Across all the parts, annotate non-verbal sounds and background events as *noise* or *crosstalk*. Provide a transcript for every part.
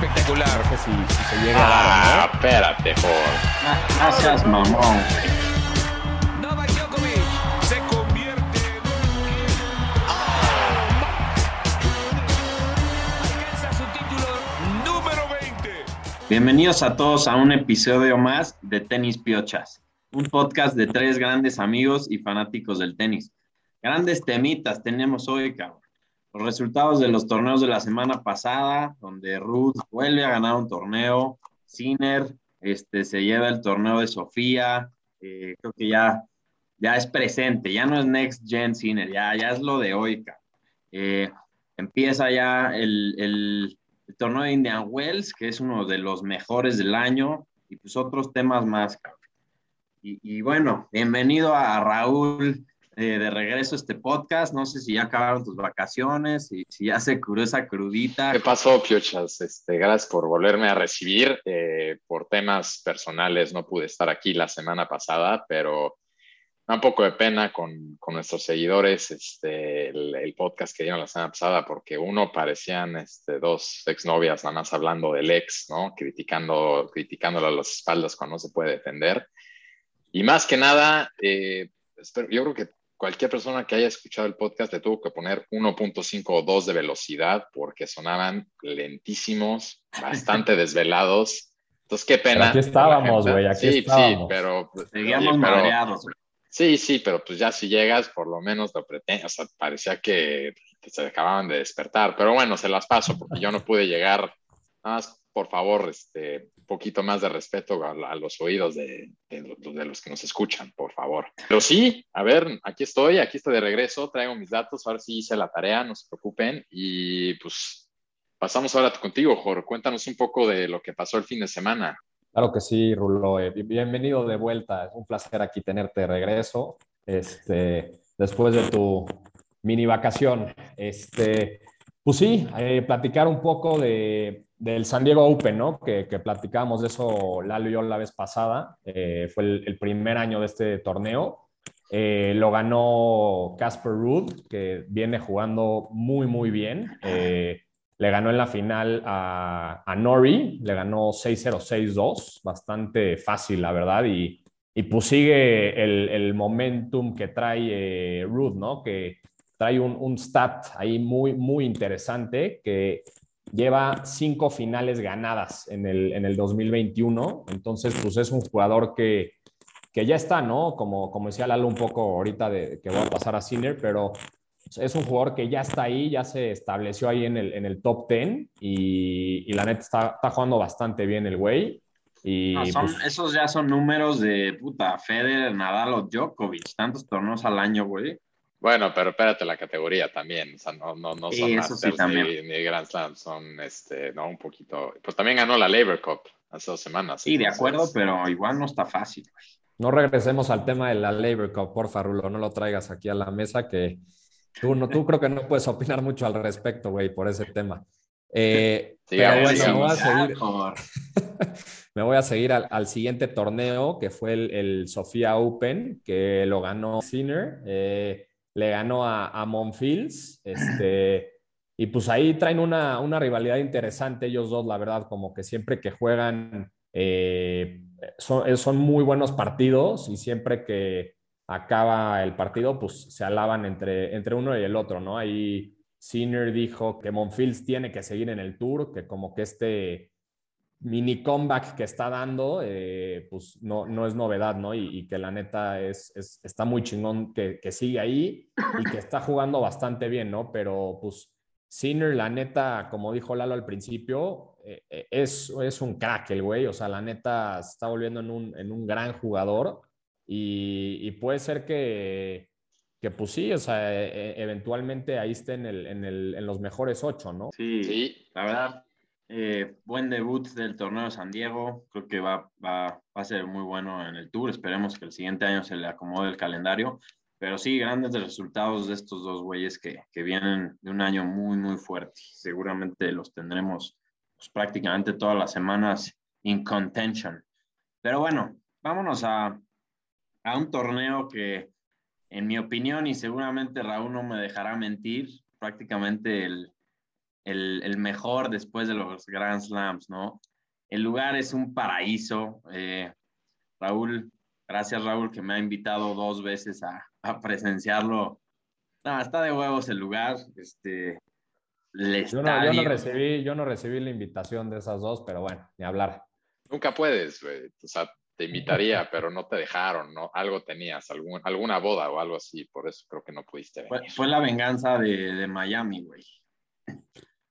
Espectacular. No sé si, si se llega a dar o no. Ah, espérate, por. Gracias, mamón. Novak Djokovic se convierte en Alcanza su título número 20. Bienvenidos a todos a un episodio más de Tenis Piochas, un podcast de tres grandes amigos y fanáticos del tenis. Grandes temitas tenemos hoy, cabrón. Los resultados de los torneos de la semana pasada, donde Ruth vuelve a ganar un torneo, Sinner este, se lleva el torneo de Sofía, eh, creo que ya, ya es presente, ya no es Next Gen Sinner, ya, ya es lo de hoy. Eh, empieza ya el, el, torneo de Indian Wells, que es uno de los mejores del año, y pues otros temas más. Y, y bueno, bienvenido a Raúl eh, de regreso este podcast. No sé si ya acabaron tus vacaciones, si, si ya se curó esa crudita. ¿Qué pasó, Piochas? Este, gracias por volverme a recibir. Eh, por temas personales no pude estar aquí la semana pasada, pero un poco de pena con, con nuestros seguidores este, el, el, podcast que dieron la semana pasada, porque uno parecían este, dos exnovias nada más hablando del ex, ¿no? Criticando, criticándolo a las espaldas cuando no se puede defender. Y más que nada, eh, espero, yo creo que cualquier persona que haya escuchado el podcast le tuvo que poner 1.5 o 2 de velocidad porque sonaban lentísimos, bastante *laughs* desvelados. Entonces, qué pena. Pero aquí estábamos, güey, aquí sí, estábamos. Sí, pero... Seguíamos oye, pero- mareados. Sí, sí, pero pues ya si llegas, por lo menos lo pretende, o sea, parecía que se acababan de despertar, pero bueno, se las paso porque yo no pude llegar. Nada más, por favor, este, un poquito más de respeto a, los oídos de, los que nos escuchan, por favor. Pero sí, a ver, aquí estoy, aquí estoy de regreso, traigo mis datos, ahora sí hice la tarea, no se preocupen, y pues pasamos ahora contigo, Jorge, cuéntanos un poco de lo que pasó el fin de semana. Claro que sí, Rulo. Eh, bienvenido de vuelta. Es un placer aquí tenerte de regreso. Este, después de tu mini vacación. Este, pues sí, eh, platicar un poco de, del San Diego Open, ¿no? Que, que platicábamos de eso Lalo y yo la vez pasada. Eh, fue el, primer año de este torneo. Eh, lo ganó Casper Ruud, que viene jugando muy, muy bien. Eh, le ganó en la final a, a Nori, le ganó 6-0, 6-2, bastante fácil, la verdad, y, y pues sigue el, el, momentum que trae eh, Ruth, ¿no? Que trae un, un, stat ahí muy, muy interesante, que lleva cinco finales ganadas en el, en el 2021, entonces pues es un jugador que, que ya está, ¿no? Como, como decía Lalo un poco ahorita de que voy a pasar a Sinner, pero es un jugador que ya está ahí, ya se estableció ahí en el, en el top 10 y, y la neta está, está, jugando bastante bien el güey. Y no, son, pues, esos ya son números de puta Federer, Nadal o Djokovic, tantos torneos al año, güey. Bueno, pero espérate la categoría también, o sea, no, no, no son sí, Masters sí también. ni, ni, Grand Slam, son, este, no, un poquito, pues también ganó la Labor Cup hace dos semanas. Sí, entonces... de acuerdo, pero igual no está fácil. Güey. No regresemos al tema de la Labor Cup, porfa, Rulo, no lo traigas aquí a la mesa que Tú, no, tú creo que no puedes opinar mucho al respecto, güey, por ese tema. Eh, *laughs* sí, pero bueno, sí, me voy a seguir, *laughs* me voy a seguir al, al, siguiente torneo, que fue el, el, Sofía Open, que lo ganó Sinner, eh, le ganó a, a Monfils, este, y pues ahí traen una, una, rivalidad interesante ellos dos, la verdad, como que siempre que juegan eh, son, son muy buenos partidos y siempre que acaba el partido, pues se alaban entre, entre uno y el otro, ¿no? Ahí Sinner dijo que Monfils tiene que seguir en el tour, que como que este mini comeback que está dando, eh, pues no, no es novedad, ¿no? Y, y que la neta es, es, está muy chingón que, que, sigue ahí y que está jugando bastante bien, ¿no? Pero pues Sinner, la neta, como dijo Lalo al principio, eh, eh, es, es un crack el güey, o sea, la neta se está volviendo en un, en un gran jugador y, puede ser que, que, pues sí, o sea, e, e, eventualmente ahí esté en, el, en, el, en, los mejores ocho, ¿no? Sí, sí. la verdad, eh, buen debut del torneo de San Diego, creo que va, a ser muy bueno en el tour, esperemos que el siguiente año se le acomode el calendario pero sí, grandes resultados de estos dos güeyes que, que, vienen de un año muy, muy fuerte. Seguramente los tendremos pues, prácticamente todas las semanas in contention. Pero bueno, vámonos a, a un torneo que, en mi opinión, y seguramente Raúl no me dejará mentir, prácticamente el, el, el mejor después de los Grand Slams, ¿no? El lugar es un paraíso. Eh, Raúl, gracias Raúl que me ha invitado dos veces a, a presenciarlo. No, está de huevos el lugar. Este, yo, no, yo, no, recibí, yo no recibí la invitación de esas dos, pero bueno, ni hablar. Nunca puedes, güey. O sea, te invitaría, *laughs* pero no te dejaron, ¿no? Algo tenías, algún, alguna boda o algo así, por eso creo que no pudiste venir. Fue, la venganza de, de Miami, güey.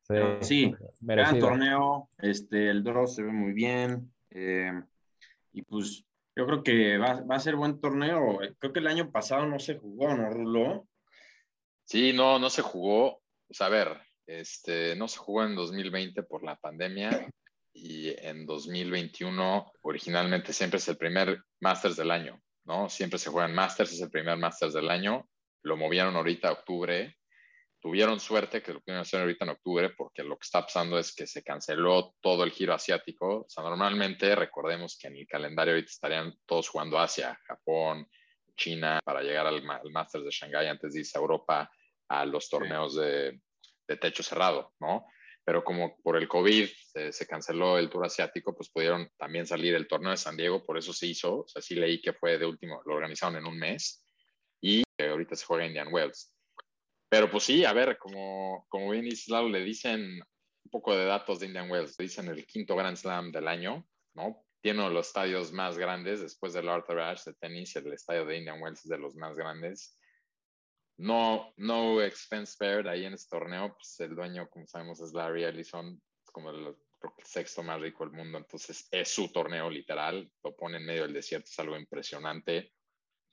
Sí, sí gran torneo, este, el draw se ve muy bien, eh, y pues yo creo que va, va, a ser buen torneo. Creo que el año pasado no se jugó, ¿no, Rulo? Sí, no, no se jugó. Pues a ver, este, no se jugó en 2020 por la pandemia y en 2021 originalmente siempre es el primer Masters del año, ¿no? Siempre se juegan Masters, es el primer Masters del año. Lo movieron ahorita a octubre tuvieron suerte que lo pudieron hacer ahorita en octubre, porque lo que está pasando es que se canceló todo el giro asiático. O sea, normalmente recordemos que en el calendario ahorita estarían todos jugando Asia, Japón, China, para llegar al, Masters de Shanghai antes de irse a Europa a los torneos de, de, techo cerrado, ¿no? Pero como por el COVID se, se, canceló el tour asiático, pues pudieron también salir el torneo de San Diego, por eso se hizo. O sea, sí leí que fue de último, lo organizaron en un mes y ahorita se juega Indian Wells. Pero pues sí, a ver, como, como bien dice le dicen un poco de datos de Indian Wells, le dicen el quinto Grand Slam del año, ¿no? Tiene uno de los estadios más grandes, después del Arthur Ashe de tenis, el estadio de Indian Wells es de los más grandes. No, no expense spared ahí en este torneo, pues el dueño, como sabemos, es Larry Ellison, es como el, el sexto más rico del mundo, entonces es su torneo literal, lo pone en medio del desierto, es algo impresionante.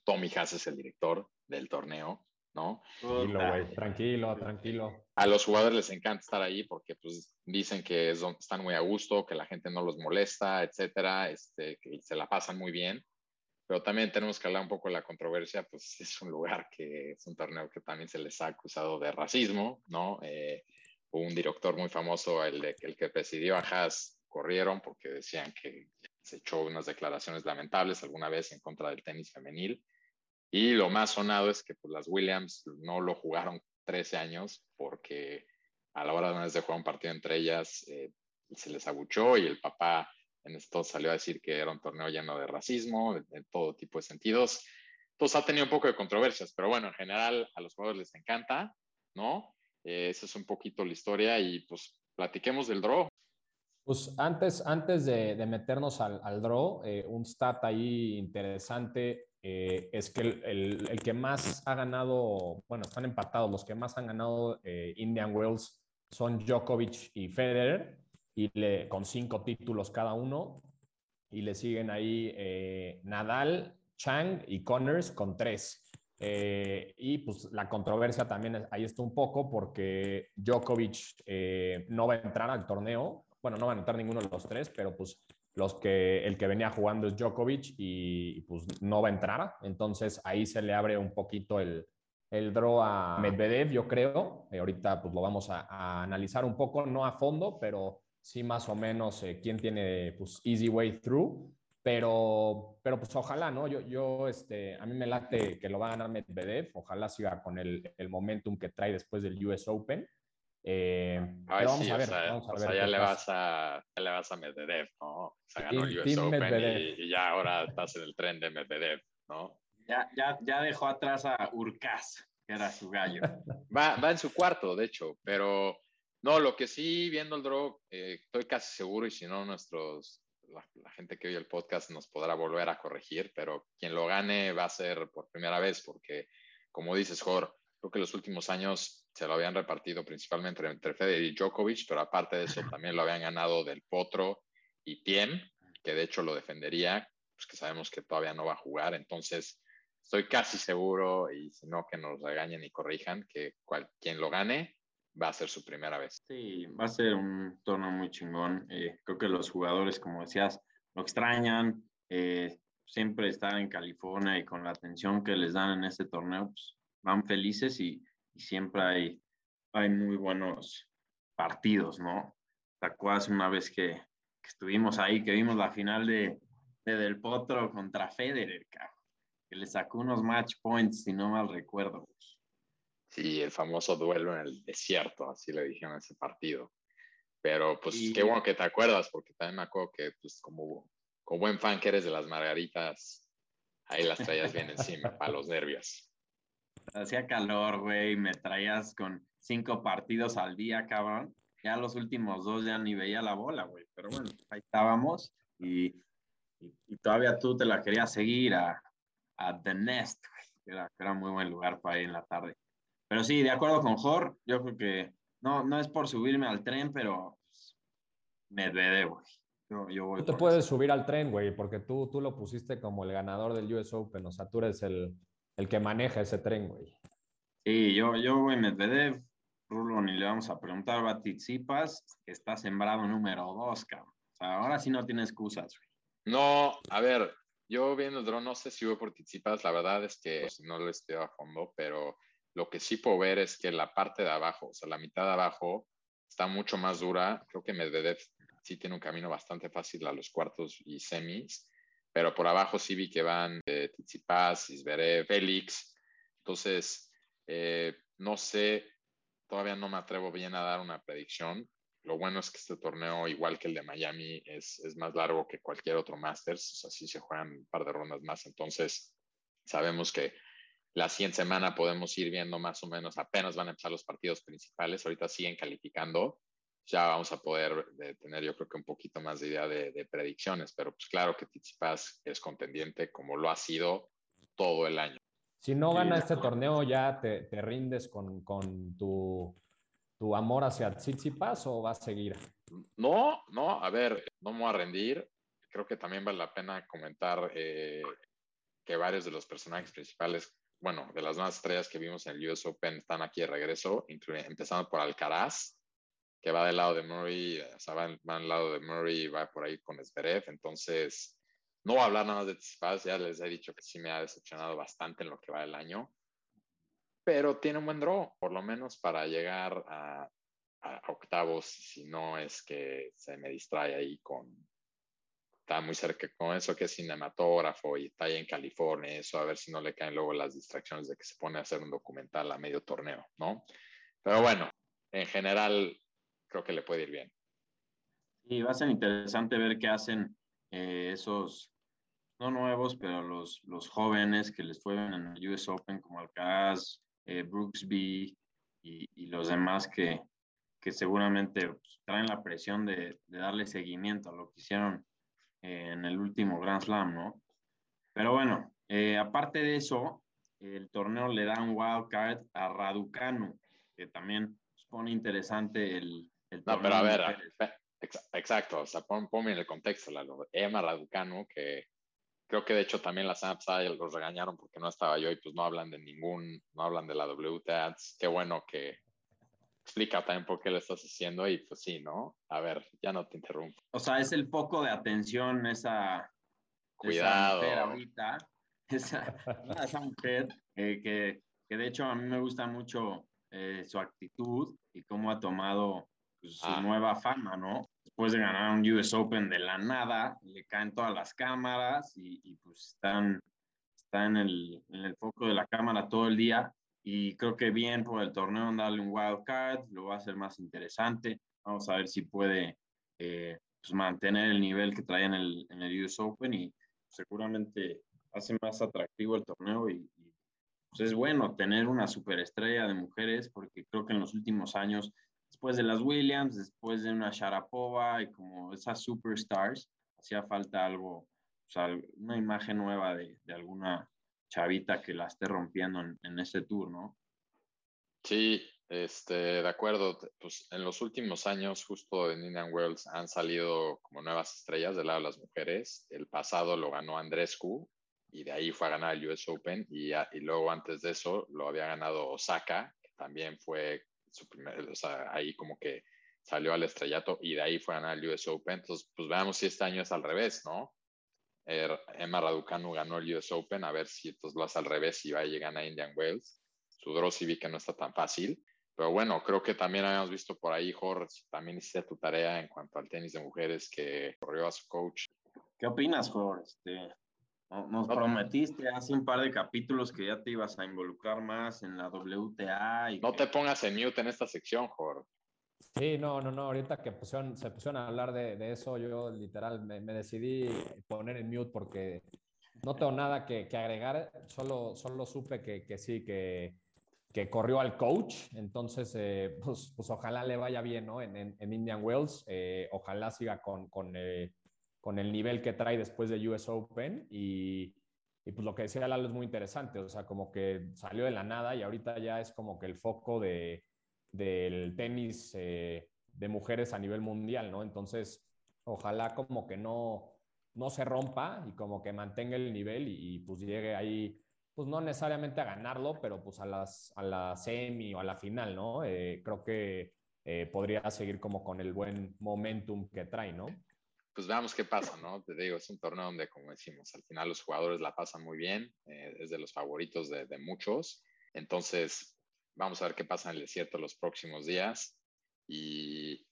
Tommy Haas es el director del torneo. ¿No? Tranquilo, güey, tranquilo, tranquilo. A los jugadores les encanta estar ahí porque pues dicen que están muy a gusto, que la gente no los molesta, etcétera, este, que se la pasan muy bien. Pero también tenemos que hablar un poco de la controversia, pues es un lugar que es un torneo que también se les ha acusado de racismo, ¿no? Eh, un director muy famoso, el, de, el que presidió a Haas, corrieron porque decían que se echó unas declaraciones lamentables alguna vez en contra del tenis femenil y lo más sonado es que pues, las Williams no lo jugaron 13 años porque a la hora de una vez de jugar un partido entre ellas eh, se les abuchó y el papá en esto salió a decir que era un torneo lleno de racismo, de, todo tipo de sentidos. Entonces ha tenido un poco de controversias, pero bueno, en general a los jugadores les encanta, ¿no? Eh, esa es un poquito la historia y pues platiquemos del draw. Pues antes, antes de, meternos al, al draw, eh, un stat ahí interesante eh, es que el, el, que más ha ganado, bueno, están empatados, los que más han ganado eh, Indian Wells son Djokovic y Federer, y le, con cinco títulos cada uno, y le siguen ahí eh, Nadal, Chang y Connors con tres. y pues la controversia también ahí está un poco porque Djokovic no va a entrar al torneo, bueno, no van a entrar ninguno de los tres, pero pues los que el que venía jugando es Djokovic y, pues no va a entrar. Entonces ahí se le abre un poquito el, el draw a Medvedev, yo creo. Eh, ahorita pues lo vamos a, analizar un poco, no a fondo, pero sí más o menos eh, quién tiene pues easy way through. Pero, pero pues ojalá, ¿no? Yo, yo este, a mí me late que lo va a ganar Medvedev. Ojalá siga con el, el momentum que trae después del US Open. Eh, vamos, a ver, o sea, ya, le vas a, ya le vas a Medvedev, ¿no? O sea, ganó el US Open y, y, ya ahora estás en el tren de Medvedev, ¿no? Ya, ya, ya dejó atrás a Urcaz, que era su gallo. *laughs* va, va en su cuarto, de hecho, pero no, lo que sí, viendo el draw, eh, estoy casi seguro, y si no, nuestros, la, la, gente que oye el podcast nos podrá volver a corregir, pero quien lo gane va a ser por primera vez, porque, como dices, Jorge, creo que los últimos años se lo habían repartido principalmente entre Federer y Djokovic, pero aparte de eso también lo habían ganado del Potro y Tiem, que de hecho lo defendería, pues que sabemos que todavía no va a jugar, entonces estoy casi seguro, y si no que nos regañen y corrijan, que cual, quien lo gane va a ser su primera vez. Sí, va a ser un torneo muy chingón. Eh, creo que los jugadores, como decías, lo extrañan. Eh, siempre estar en California y con la atención que les dan en este torneo, pues, van felices y, y, siempre hay, hay muy buenos partidos, ¿no? ¿Te acuerdas una vez que, que estuvimos ahí, que vimos la final de, de Del Potro contra Federer, cabrón? que le sacó unos match points, si no mal recuerdo. Sí, el famoso duelo en el desierto, así le dijeron ese partido. Pero pues y... qué bueno que te acuerdas, porque también me acuerdo que pues como, como buen fan que eres de las margaritas, ahí las traías bien encima, para los nervios. Hacía calor, güey, me traías con cinco partidos al día, cabrón. Ya los últimos dos ya ni veía la bola, güey. Pero bueno, ahí estábamos y, y, y todavía tú te la querías seguir a, a The Nest, que era, que era muy buen lugar para ir en la tarde. Pero sí, de acuerdo con Jor, yo creo que no, no es por subirme al tren, pero pues, güey. Yo, yo voy tú te puedes eso. subir al tren, güey, porque tú, tú lo pusiste como el ganador del US Open, o sea, tú eres el, el que maneja ese tren, güey. Sí, yo, yo voy Medvedev, Rulo, ni le vamos a preguntar a Tsitsipas, que está sembrado número dos, cabrón. O sea, ahora sí no tiene excusas, güey. No, a ver, yo viendo el drone, no sé si voy por Tsitsipas, la verdad es que no lo estoy a fondo, pero lo que sí puedo ver es que la parte de abajo, o sea, la mitad de abajo, está mucho más dura. Creo que Medvedev sí tiene un camino bastante fácil a los cuartos y semis, pero por abajo sí vi que van eh, Tsitsipas, Isberev, Félix. Entonces, eh, no sé, todavía no me atrevo bien a dar una predicción. Lo bueno es que este torneo, igual que el de Miami, es, es más largo que cualquier otro Masters, o sea, sí se juegan un par de rondas más. Entonces, sabemos que la siguiente semana podemos ir viendo más o menos, apenas van a empezar los partidos principales, ahorita siguen calificando, ya vamos a poder de, tener yo creo que un poquito más de idea de, de predicciones, pero pues claro que Tsitsipas es contendiente como lo ha sido todo el año. Si no gana este torneo, ¿ya te, te rindes con, con tu, tu, amor hacia Tsitsipas o vas a seguir? No, no, a ver, no me voy a rendir. Creo que también vale la pena comentar eh, que varios de los personajes principales bueno, de las más estrellas que vimos en el US Open están aquí de regreso, empezando por Alcaraz, que va del lado de Murray, o sea, va, va al lado de Murray y va por ahí con Zverev. Entonces, no voy a hablar nada más de Tsitsipas, ya les he dicho que sí me ha decepcionado bastante en lo que va del año, pero tiene un buen draw, por lo menos para llegar a, a octavos, si no es que se me distrae ahí con, está muy cerca con eso que es cinematógrafo y está ahí en California, eso a ver si no le caen luego las distracciones de que se pone a hacer un documental a medio torneo, ¿no? Pero bueno, en general creo que le puede ir bien. Y va a ser interesante ver qué hacen eh, esos, no nuevos, pero los, los jóvenes que les fueron en el US Open, como Alcaraz, eh, Brooksby y, y, los demás que, que seguramente pues, traen la presión de, de darle seguimiento a lo que hicieron en el último Grand Slam, ¿no? Pero bueno, eh, aparte de eso, el torneo le da un wild card a Raducanu, que también pone interesante el, el No, pero a ver, exacto, o sea, pon, ponme en el contexto, la, Emma Raducanu, que creo que de hecho también las apps los regañaron porque no estaba yo y pues no hablan de ningún, no hablan de la WTADS. Qué bueno que, explica también por qué lo estás haciendo y pues sí, ¿no? A ver, ya no te interrumpo. O sea, es el foco de atención esa, Cuidado. esa mujer ahorita, *laughs* esa, esa mujer eh, que, que, de hecho a mí me gusta mucho eh, su actitud y cómo ha tomado pues, su ah. nueva fama, ¿no? Después de ganar un US Open de la nada, le caen todas las cámaras y, y pues están, está en el, en el foco de la cámara todo el día y creo que bien por el torneo darle un wild card, lo va a hacer más interesante. Vamos a ver si puede eh, pues mantener el nivel que trae en el, en el US Open y seguramente hace más atractivo el torneo y, y pues es bueno tener una superestrella de mujeres porque creo que en los últimos años, después de las Williams, después de una Sharapova y como esas superstars, hacía falta algo, una imagen nueva de, alguna chavita que la esté rompiendo en, en ese tour, ¿no? Sí, Este, de acuerdo, pues en los últimos años, justo en Indian Wells, han salido como nuevas estrellas del lado de las mujeres. El pasado lo ganó Andrescu y de ahí fue a ganar el US Open y luego antes de eso lo había ganado Osaka, que también fue su primer, o sea, ahí como que salió al estrellato y de ahí fue a ganar el US Open. Entonces, pues veamos si este año es al revés, ¿no? Er, Emma Raducanu ganó el US Open, a ver si entonces lo hace al revés y va a llegar a Indian Wells. Su draw sí vi que no está tan fácil. Pero bueno, creo que también habíamos visto por ahí, Jorge, también hiciste tu tarea en cuanto al tenis de mujeres que corrió a su coach. ¿Qué opinas, Jorge? Este, nos prometiste hace un par de capítulos que ya te ibas a involucrar más en la WTA. Y no te pongas en mute en esta sección, Jorge. Sí, no, no, no. Ahorita que pusieron, se pusieron a hablar de, de eso, yo literal me, me, decidí poner en mute porque no tengo nada que, que agregar. Solo, solo supe que, que sí, que que corrió al coach, entonces eh, pues, pues, ojalá le vaya bien ¿no? en, en, Indian Wells, eh, ojalá siga con, con, eh, con, el nivel que trae después de US Open y, y, pues lo que decía Lalo es muy interesante, o sea, como que salió de la nada y ahorita ya es como que el foco de, del tenis de mujeres a nivel mundial, ¿no? Entonces, ojalá como que no, no se rompa y como que mantenga el nivel y, y pues llegue ahí pues no necesariamente a ganarlo, pero pues a, las, a la semi o a la final, ¿no? Eh, creo que eh, podría seguir como con el buen momentum que trae, ¿no? Pues veamos qué pasa, ¿no? Te digo, es un torneo donde, como decimos, al final los jugadores la pasan muy bien, eh, es de los favoritos de, de, muchos. Entonces, vamos a ver qué pasa en el desierto los próximos días. Y,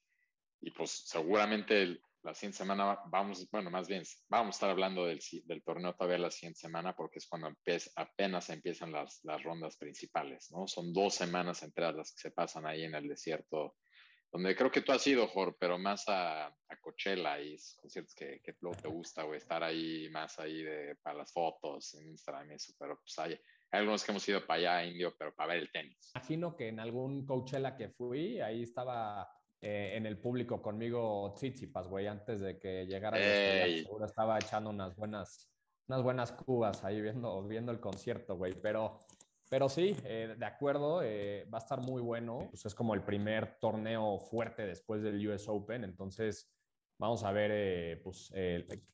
y pues seguramente el, la siguiente semana vamos, bueno, más bien, vamos a estar hablando del, del torneo todavía la siguiente semana porque es cuando empieza, apenas empiezan las, las, rondas principales, ¿no? Son dos semanas entre las que se pasan ahí en el desierto, donde creo que tú has ido, Jorge, pero más a, a Coachella y conciertos que, que luego te gusta, o estar ahí más ahí de, para las fotos en Instagram y eso, pero pues hay, hay algunos que hemos ido para allá, Indio, pero para ver el tenis. Imagino que en algún Coachella que fui, ahí estaba eh, en el público conmigo Tsitsipas, güey, antes de que llegara. Hey. Seguro estaba echando unas buenas, unas buenas cubas ahí viendo, viendo el concierto, güey. Pero, pero sí, eh, de acuerdo, eh, va a estar muy bueno. Pues es como el primer torneo fuerte después del US Open, entonces vamos a ver eh, pues,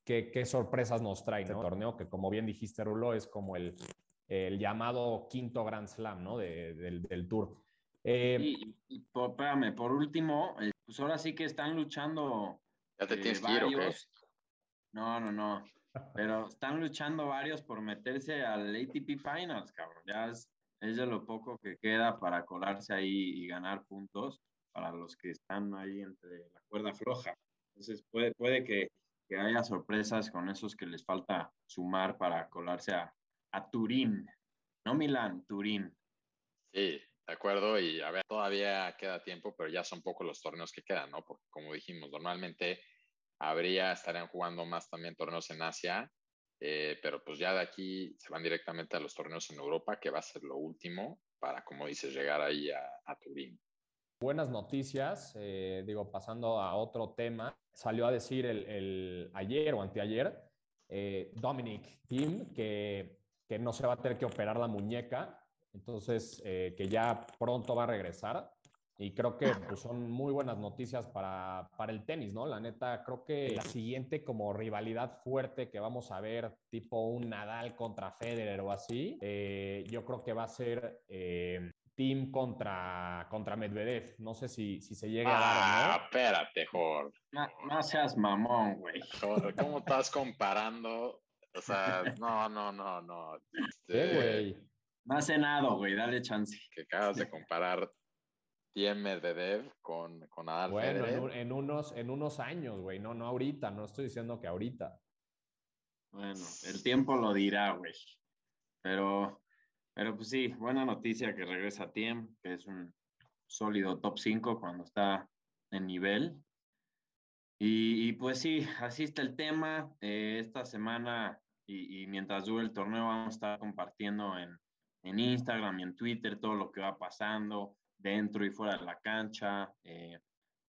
qué, qué, sorpresas nos trae ¿no? este torneo, que como bien dijiste, Rulo, es como el, el llamado quinto Grand Slam ¿no? de, del, del Tour. Eh, y, y por, espérame, por último, eh, pues ahora sí que están luchando. Ya te tienes eh, varios. Que No, no, no. Pero están luchando varios por meterse al ATP Finals, cabrón. Ya es, es de lo poco que queda para colarse ahí y ganar puntos para los que están ahí entre la cuerda floja. Entonces puede, puede que, que haya sorpresas con esos que les falta sumar para colarse a, a Turín. No Milán, Turín. Sí, de acuerdo, y a ver, todavía queda tiempo, pero ya son pocos los torneos que quedan, ¿no? Porque como dijimos, normalmente habría, estarían jugando más también torneos en Asia, eh, pero pues ya de aquí se van directamente a los torneos en Europa, que va a ser lo último para, como dices, llegar ahí a, a Turín. Buenas noticias, eh, digo, pasando a otro tema, salió a decir el, el ayer o anteayer eh, Dominic Thiem que, que no se va a tener que operar la muñeca entonces, que ya pronto va a regresar. Y creo que pues, son muy buenas noticias para, para, el tenis, ¿no? La neta, creo que la siguiente como rivalidad fuerte que vamos a ver, tipo un Nadal contra Federer o así, eh, yo creo que va a ser eh, Team contra, contra Medvedev. No sé si, si se llega ah, a dar. Ah, espérate, Jorge. No, no, seas mamón, güey. ¿Cómo estás comparando? O sea, *laughs* no, no, no, no. Este... ¿Qué, güey? No ha cenado, güey, dale chance. Que acabas de comparar Tiem Medvedev con, con Adal Bueno, Federer. en, en, unos, en unos años, güey, no, no ahorita, no estoy diciendo que ahorita. Bueno, el tiempo lo dirá, güey. Pero, pero pues sí, buena noticia que regresa Tiem, que es un sólido top 5 cuando está en nivel. Y, y, pues sí, así está el tema. Eh, esta semana y, y mientras dure el torneo vamos a estar compartiendo en, en Instagram y en Twitter todo lo que va pasando dentro y fuera de la cancha, eh,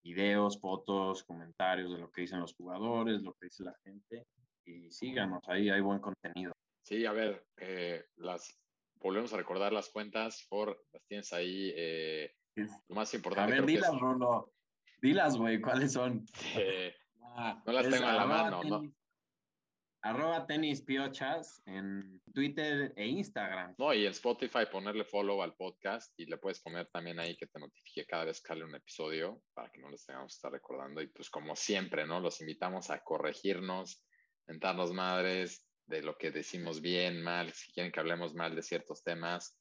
videos, fotos, comentarios de lo que dicen los jugadores, lo que dice la gente. Y síganos, ahí hay buen contenido. Sí, a ver, eh, las volvemos a recordar las cuentas, por las tienes ahí, eh, Lo más A importante ver, creo que es- dilas, Rulo. Dilas, güey, ¿cuáles son? Ah, No las es tengo en la mano, ¿no? Arroba tenis piochas en Twitter e Instagram. No, y en Spotify ponerle follow al podcast y le puedes poner también ahí que te notifique cada vez que sale un episodio para que no les tengamos que estar recordando. Y pues como siempre, ¿no? Los invitamos a corregirnos, mentarnos madres de lo que decimos bien, mal, si quieren que hablemos mal de ciertos temas,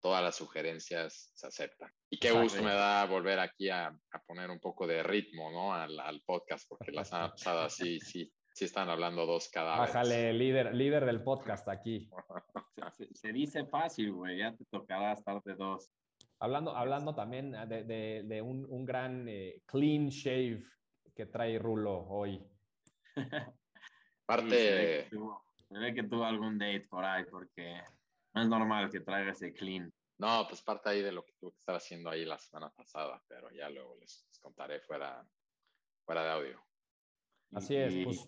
todas las sugerencias se aceptan. Y qué Exacto. gusto me da volver aquí a, a poner un poco de ritmo, ¿no? Al, al podcast, porque la semana pasada sí, sí, sí están hablando dos cada vez. Bájale, líder, líder del podcast aquí. Se, se- se dice fácil, güey, ya te tocará estar de dos. Hablando, hablando también de, de- de un, un gran eh, clean shave que trae Rulo hoy. *laughs* Sí, se, ve tuvo, se ve que tuvo algún date por ahí, porque no es normal que traiga ese clean. No, pues parte ahí de lo que tuve que estar haciendo ahí la semana pasada, pero ya luego les, les contaré fuera, fuera de audio. Así es, Y- pues,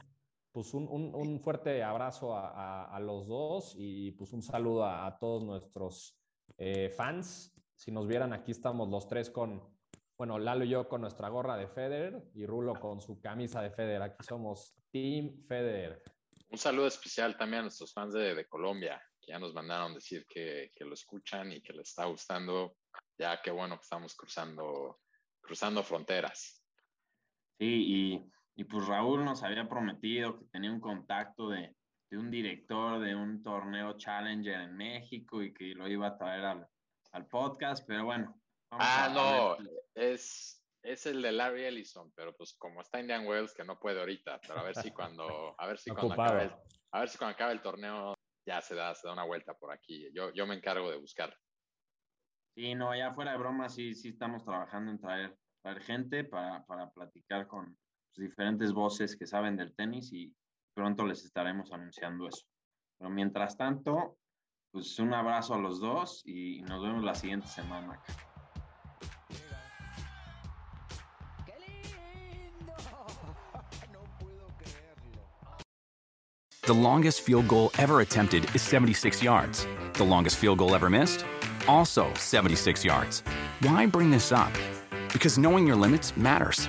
pues un, un- un fuerte abrazo a, a- a los dos y pues un saludo a, a todos nuestros eh, fans. Si nos vieran, aquí estamos los tres con, bueno, Lalo y yo con nuestra gorra de Federer y Rulo con su camisa de Federer. Aquí somos Team Federer. Un saludo especial también a nuestros fans de, de Colombia, que ya nos mandaron decir que, que lo escuchan y que les está gustando. Ya qué bueno que estamos cruzando, cruzando fronteras. Sí, y, y pues Raúl nos había prometido que tenía un contacto de, de un director de un torneo Challenger en México y que lo iba a traer al, al podcast, pero bueno. vamos Ah, no, es, es el de Larry Ellison, pero pues como está Indian Wells que no puede ahorita, pero a ver si cuando, a ver si *laughs* cuando acabe el, a ver si cuando acabe el torneo ya se da, se da una vuelta por aquí. Yo, yo me encargo de buscar. Sí, no, ya fuera de broma, sí, sí estamos trabajando en traer, traer gente para, para platicar con pues, diferentes voces que saben del tenis y pronto les estaremos anunciando eso. Pero mientras tanto, pues un abrazo a los dos y nos vemos la siguiente semana. ¡Qué lindo! *laughs* No puedo creerlo. The longest field goal ever attempted is 76 yards. The longest field goal ever missed? Also 76 yards. Why bring this up? Because knowing your limits matters,